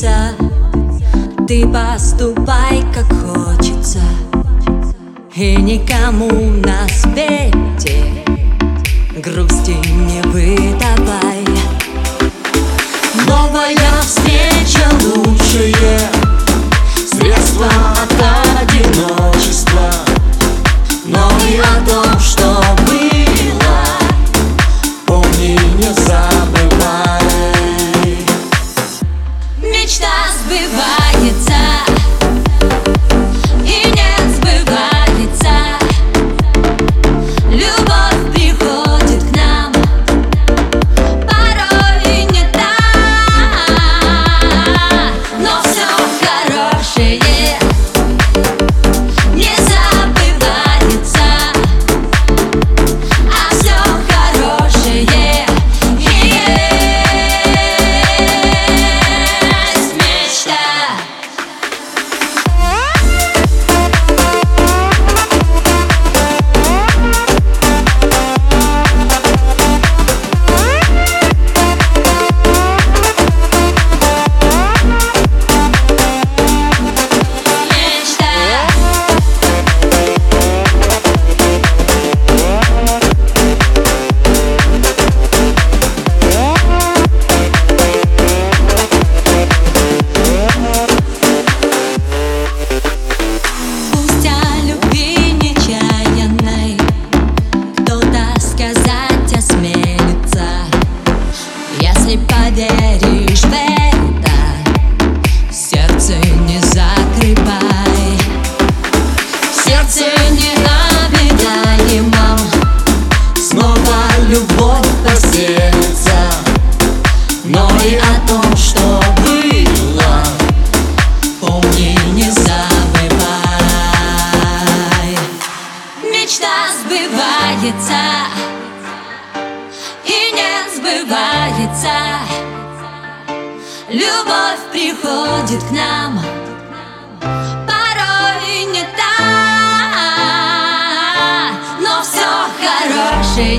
Ты поступай, как хочется И никому на свете Грусти не выдавай Новая встреча лучшее Средство от одиночества. Но и о том, что было. Помни, не забывай Мечта сбывается. И не сбывается. Любовь приходит к нам. Порой не так Но все хорошее